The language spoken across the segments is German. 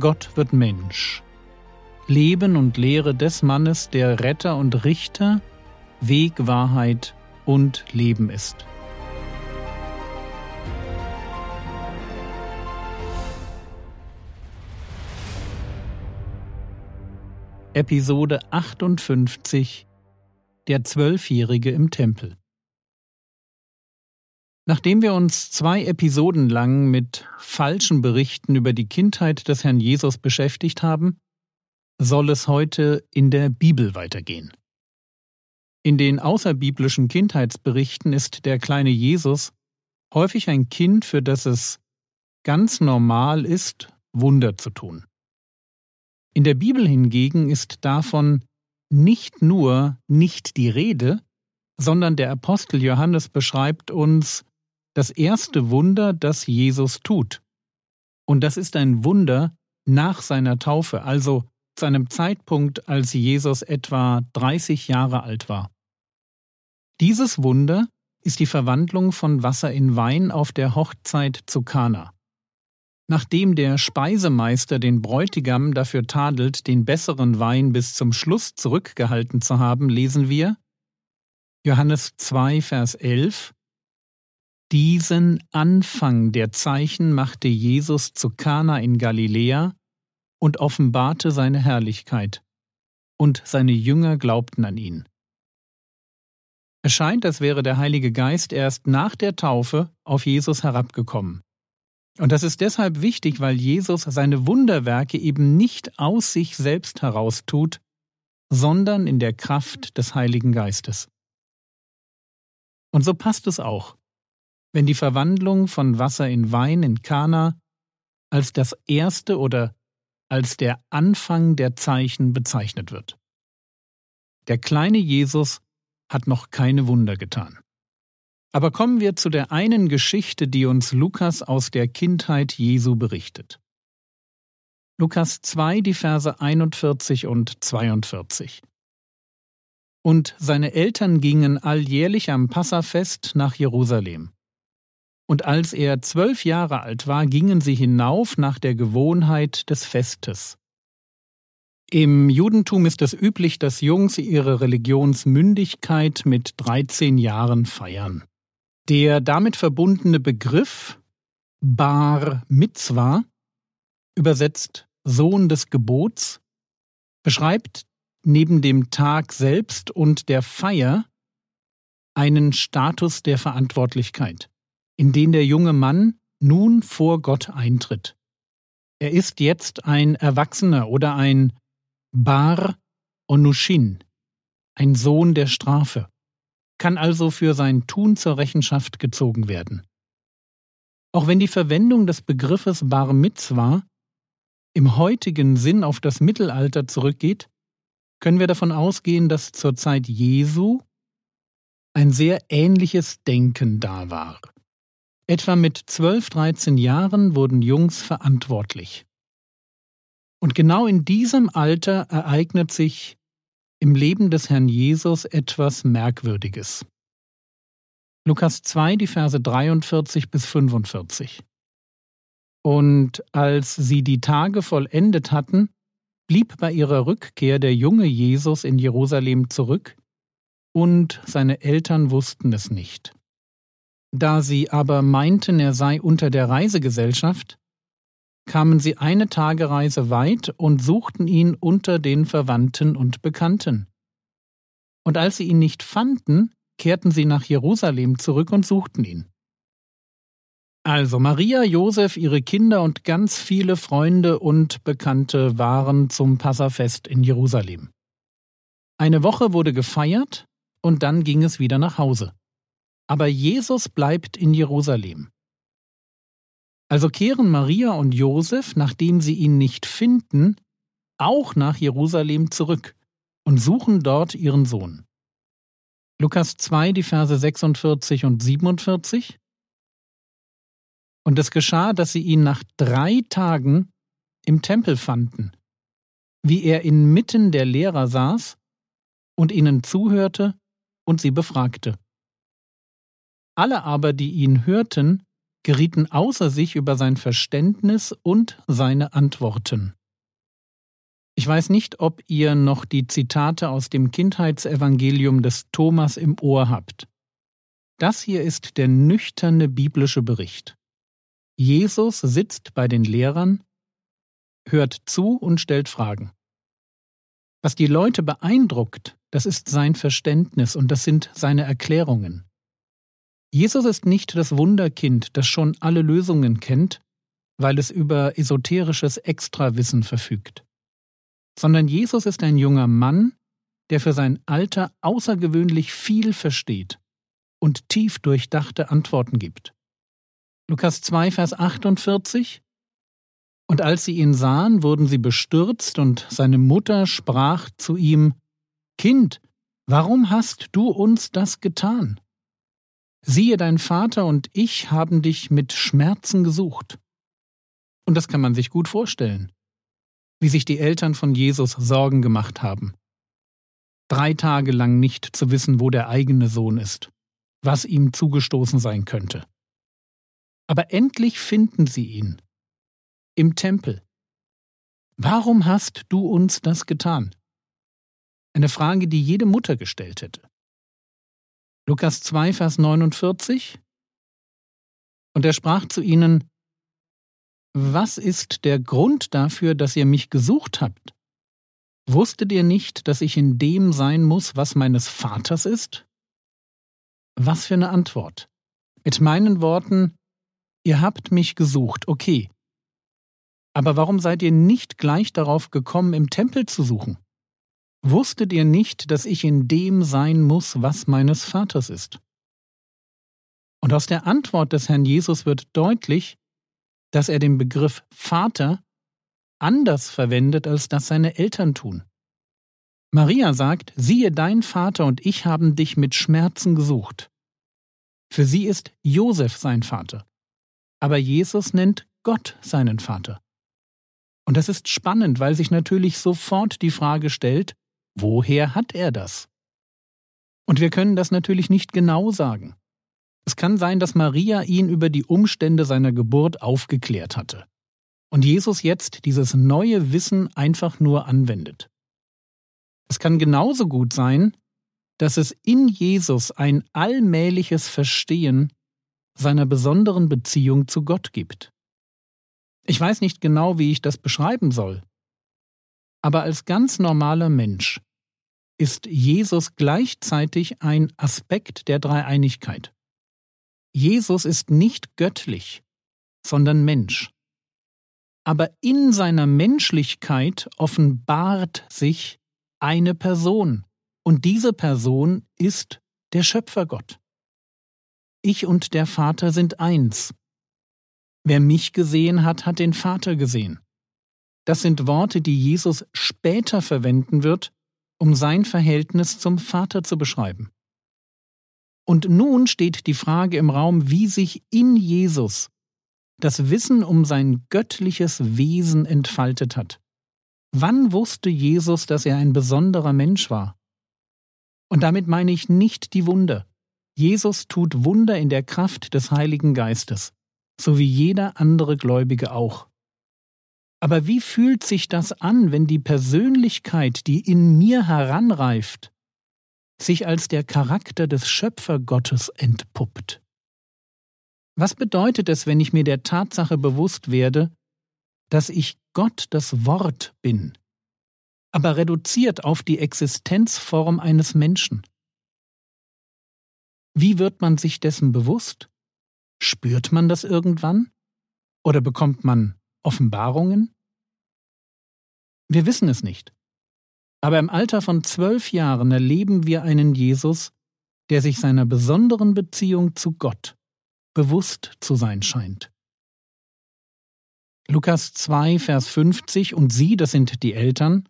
Gott wird Mensch. Leben und Lehre des Mannes, der Retter und Richter, Weg, Wahrheit und Leben ist. Episode 58 Der Zwölfjährige im Tempel Nachdem wir uns zwei Episoden lang mit falschen Berichten über die Kindheit des Herrn Jesus beschäftigt haben, soll es heute in der Bibel weitergehen. In den außerbiblischen Kindheitsberichten ist der kleine Jesus häufig ein Kind, für das es ganz normal ist, Wunder zu tun. In der Bibel hingegen ist davon nicht nur nicht die Rede, sondern der Apostel Johannes beschreibt uns das erste Wunder, das Jesus tut. Und das ist ein Wunder nach seiner Taufe, also zu einem Zeitpunkt, als Jesus etwa 30 Jahre alt war. Dieses Wunder ist die Verwandlung von Wasser in Wein auf der Hochzeit zu Kana. Nachdem der Speisemeister den Bräutigam dafür tadelt, den besseren Wein bis zum Schluss zurückgehalten zu haben, lesen wir Johannes 2, Vers 11 diesen Anfang der Zeichen machte Jesus zu Kana in Galiläa und offenbarte seine Herrlichkeit, und seine Jünger glaubten an ihn. Es scheint, als wäre der Heilige Geist erst nach der Taufe auf Jesus herabgekommen. Und das ist deshalb wichtig, weil Jesus seine Wunderwerke eben nicht aus sich selbst heraus tut, sondern in der Kraft des Heiligen Geistes. Und so passt es auch wenn die Verwandlung von Wasser in Wein in Kana als das erste oder als der Anfang der Zeichen bezeichnet wird. Der kleine Jesus hat noch keine Wunder getan. Aber kommen wir zu der einen Geschichte, die uns Lukas aus der Kindheit Jesu berichtet. Lukas 2, die Verse 41 und 42. Und seine Eltern gingen alljährlich am Passafest nach Jerusalem. Und als er zwölf Jahre alt war, gingen sie hinauf nach der Gewohnheit des Festes. Im Judentum ist es üblich, dass Jungs ihre Religionsmündigkeit mit 13 Jahren feiern. Der damit verbundene Begriff Bar Mitzwa, übersetzt Sohn des Gebots, beschreibt neben dem Tag selbst und der Feier einen Status der Verantwortlichkeit in den der junge Mann nun vor Gott eintritt. Er ist jetzt ein Erwachsener oder ein Bar Onushin, ein Sohn der Strafe, kann also für sein Tun zur Rechenschaft gezogen werden. Auch wenn die Verwendung des Begriffes Bar Mitzwa im heutigen Sinn auf das Mittelalter zurückgeht, können wir davon ausgehen, dass zur Zeit Jesu ein sehr ähnliches Denken da war. Etwa mit 12, 13 Jahren wurden Jungs verantwortlich. Und genau in diesem Alter ereignet sich im Leben des Herrn Jesus etwas Merkwürdiges. Lukas 2, die Verse 43 bis 45. Und als sie die Tage vollendet hatten, blieb bei ihrer Rückkehr der junge Jesus in Jerusalem zurück, und seine Eltern wussten es nicht. Da sie aber meinten, er sei unter der Reisegesellschaft, kamen sie eine Tagereise weit und suchten ihn unter den Verwandten und Bekannten. Und als sie ihn nicht fanden, kehrten sie nach Jerusalem zurück und suchten ihn. Also Maria, Josef, ihre Kinder und ganz viele Freunde und Bekannte waren zum Passafest in Jerusalem. Eine Woche wurde gefeiert und dann ging es wieder nach Hause aber Jesus bleibt in Jerusalem. Also kehren Maria und Josef, nachdem sie ihn nicht finden, auch nach Jerusalem zurück und suchen dort ihren Sohn. Lukas 2, die Verse 46 und 47. Und es geschah, dass sie ihn nach drei Tagen im Tempel fanden, wie er inmitten der Lehrer saß und ihnen zuhörte und sie befragte. Alle aber, die ihn hörten, gerieten außer sich über sein Verständnis und seine Antworten. Ich weiß nicht, ob ihr noch die Zitate aus dem Kindheitsevangelium des Thomas im Ohr habt. Das hier ist der nüchterne biblische Bericht. Jesus sitzt bei den Lehrern, hört zu und stellt Fragen. Was die Leute beeindruckt, das ist sein Verständnis und das sind seine Erklärungen. Jesus ist nicht das Wunderkind, das schon alle Lösungen kennt, weil es über esoterisches Extrawissen verfügt, sondern Jesus ist ein junger Mann, der für sein Alter außergewöhnlich viel versteht und tief durchdachte Antworten gibt. Lukas 2, Vers 48 Und als sie ihn sahen, wurden sie bestürzt, und seine Mutter sprach zu ihm Kind, warum hast du uns das getan? Siehe, dein Vater und ich haben dich mit Schmerzen gesucht. Und das kann man sich gut vorstellen, wie sich die Eltern von Jesus Sorgen gemacht haben. Drei Tage lang nicht zu wissen, wo der eigene Sohn ist, was ihm zugestoßen sein könnte. Aber endlich finden sie ihn. Im Tempel. Warum hast du uns das getan? Eine Frage, die jede Mutter gestellt hätte. Lukas 2, Vers 49. Und er sprach zu ihnen, Was ist der Grund dafür, dass ihr mich gesucht habt? Wusstet ihr nicht, dass ich in dem sein muss, was meines Vaters ist? Was für eine Antwort. Mit meinen Worten, ihr habt mich gesucht, okay. Aber warum seid ihr nicht gleich darauf gekommen, im Tempel zu suchen? Wusstet ihr nicht, dass ich in dem sein muss, was meines Vaters ist? Und aus der Antwort des Herrn Jesus wird deutlich, dass er den Begriff Vater anders verwendet, als das seine Eltern tun. Maria sagt, siehe, dein Vater und ich haben dich mit Schmerzen gesucht. Für sie ist Josef sein Vater. Aber Jesus nennt Gott seinen Vater. Und das ist spannend, weil sich natürlich sofort die Frage stellt, Woher hat er das? Und wir können das natürlich nicht genau sagen. Es kann sein, dass Maria ihn über die Umstände seiner Geburt aufgeklärt hatte und Jesus jetzt dieses neue Wissen einfach nur anwendet. Es kann genauso gut sein, dass es in Jesus ein allmähliches Verstehen seiner besonderen Beziehung zu Gott gibt. Ich weiß nicht genau, wie ich das beschreiben soll, aber als ganz normaler Mensch ist Jesus gleichzeitig ein Aspekt der Dreieinigkeit. Jesus ist nicht göttlich, sondern Mensch. Aber in seiner Menschlichkeit offenbart sich eine Person, und diese Person ist der Schöpfergott. Ich und der Vater sind eins. Wer mich gesehen hat, hat den Vater gesehen. Das sind Worte, die Jesus später verwenden wird, um sein Verhältnis zum Vater zu beschreiben. Und nun steht die Frage im Raum, wie sich in Jesus das Wissen um sein göttliches Wesen entfaltet hat. Wann wusste Jesus, dass er ein besonderer Mensch war? Und damit meine ich nicht die Wunder. Jesus tut Wunder in der Kraft des Heiligen Geistes, so wie jeder andere Gläubige auch. Aber wie fühlt sich das an, wenn die Persönlichkeit, die in mir heranreift, sich als der Charakter des Schöpfergottes entpuppt? Was bedeutet es, wenn ich mir der Tatsache bewusst werde, dass ich Gott das Wort bin, aber reduziert auf die Existenzform eines Menschen? Wie wird man sich dessen bewusst? Spürt man das irgendwann? Oder bekommt man Offenbarungen? Wir wissen es nicht. Aber im Alter von zwölf Jahren erleben wir einen Jesus, der sich seiner besonderen Beziehung zu Gott bewusst zu sein scheint. Lukas 2, Vers 50 und sie, das sind die Eltern,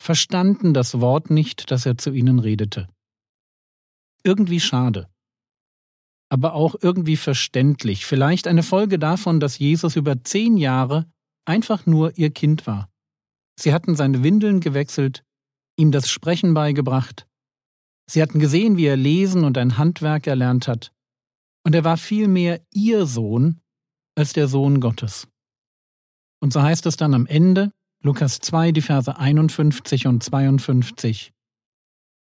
verstanden das Wort nicht, das er zu ihnen redete. Irgendwie schade aber auch irgendwie verständlich, vielleicht eine Folge davon, dass Jesus über zehn Jahre einfach nur ihr Kind war. Sie hatten seine Windeln gewechselt, ihm das Sprechen beigebracht, sie hatten gesehen, wie er lesen und ein Handwerk erlernt hat, Und er war vielmehr ihr Sohn als der Sohn Gottes. Und so heißt es dann am Ende, Lukas 2, die Verse 51 und 52.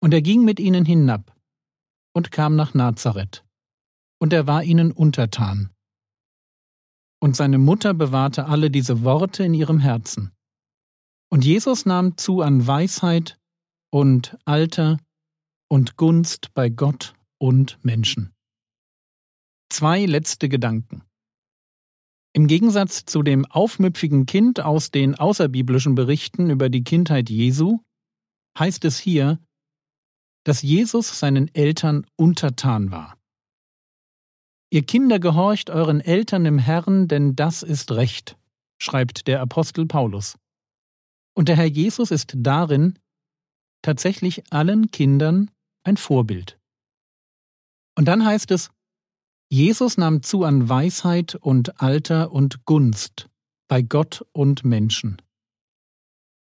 Und er ging mit ihnen hinab und kam nach Nazareth. Und er war ihnen untertan. Und seine Mutter bewahrte alle diese Worte in ihrem Herzen. Und Jesus nahm zu an Weisheit und Alter und Gunst bei Gott und Menschen. Zwei letzte Gedanken. Im Gegensatz zu dem aufmüpfigen Kind aus den außerbiblischen Berichten über die Kindheit Jesu heißt es hier, dass Jesus seinen Eltern untertan war. Ihr Kinder gehorcht euren Eltern im Herrn, denn das ist Recht, schreibt der Apostel Paulus. Und der Herr Jesus ist darin tatsächlich allen Kindern ein Vorbild. Und dann heißt es, Jesus nahm zu an Weisheit und Alter und Gunst bei Gott und Menschen.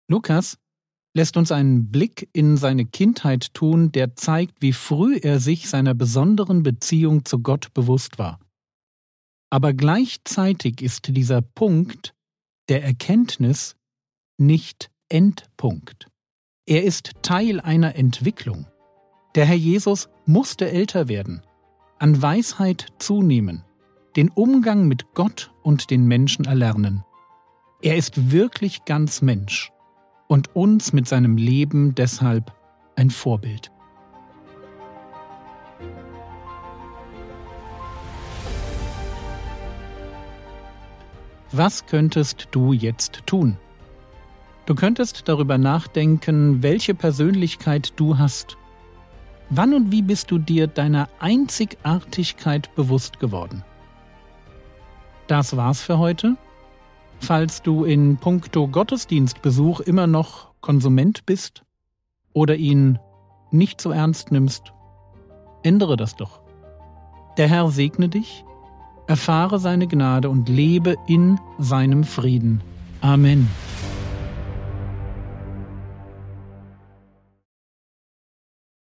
Lukas lässt uns einen Blick in seine Kindheit tun, der zeigt, wie früh er sich seiner besonderen Beziehung zu Gott bewusst war. Aber gleichzeitig ist dieser Punkt der Erkenntnis nicht Endpunkt. Er ist Teil einer Entwicklung. Der Herr Jesus musste älter werden, an Weisheit zunehmen, den Umgang mit Gott und den Menschen erlernen. Er ist wirklich ganz Mensch und uns mit seinem Leben deshalb ein Vorbild. Was könntest du jetzt tun? Du könntest darüber nachdenken, welche Persönlichkeit du hast. Wann und wie bist du dir deiner Einzigartigkeit bewusst geworden? Das war's für heute. Falls du in puncto Gottesdienstbesuch immer noch Konsument bist oder ihn nicht so ernst nimmst, ändere das doch. Der Herr segne dich, erfahre seine Gnade und lebe in seinem Frieden. Amen.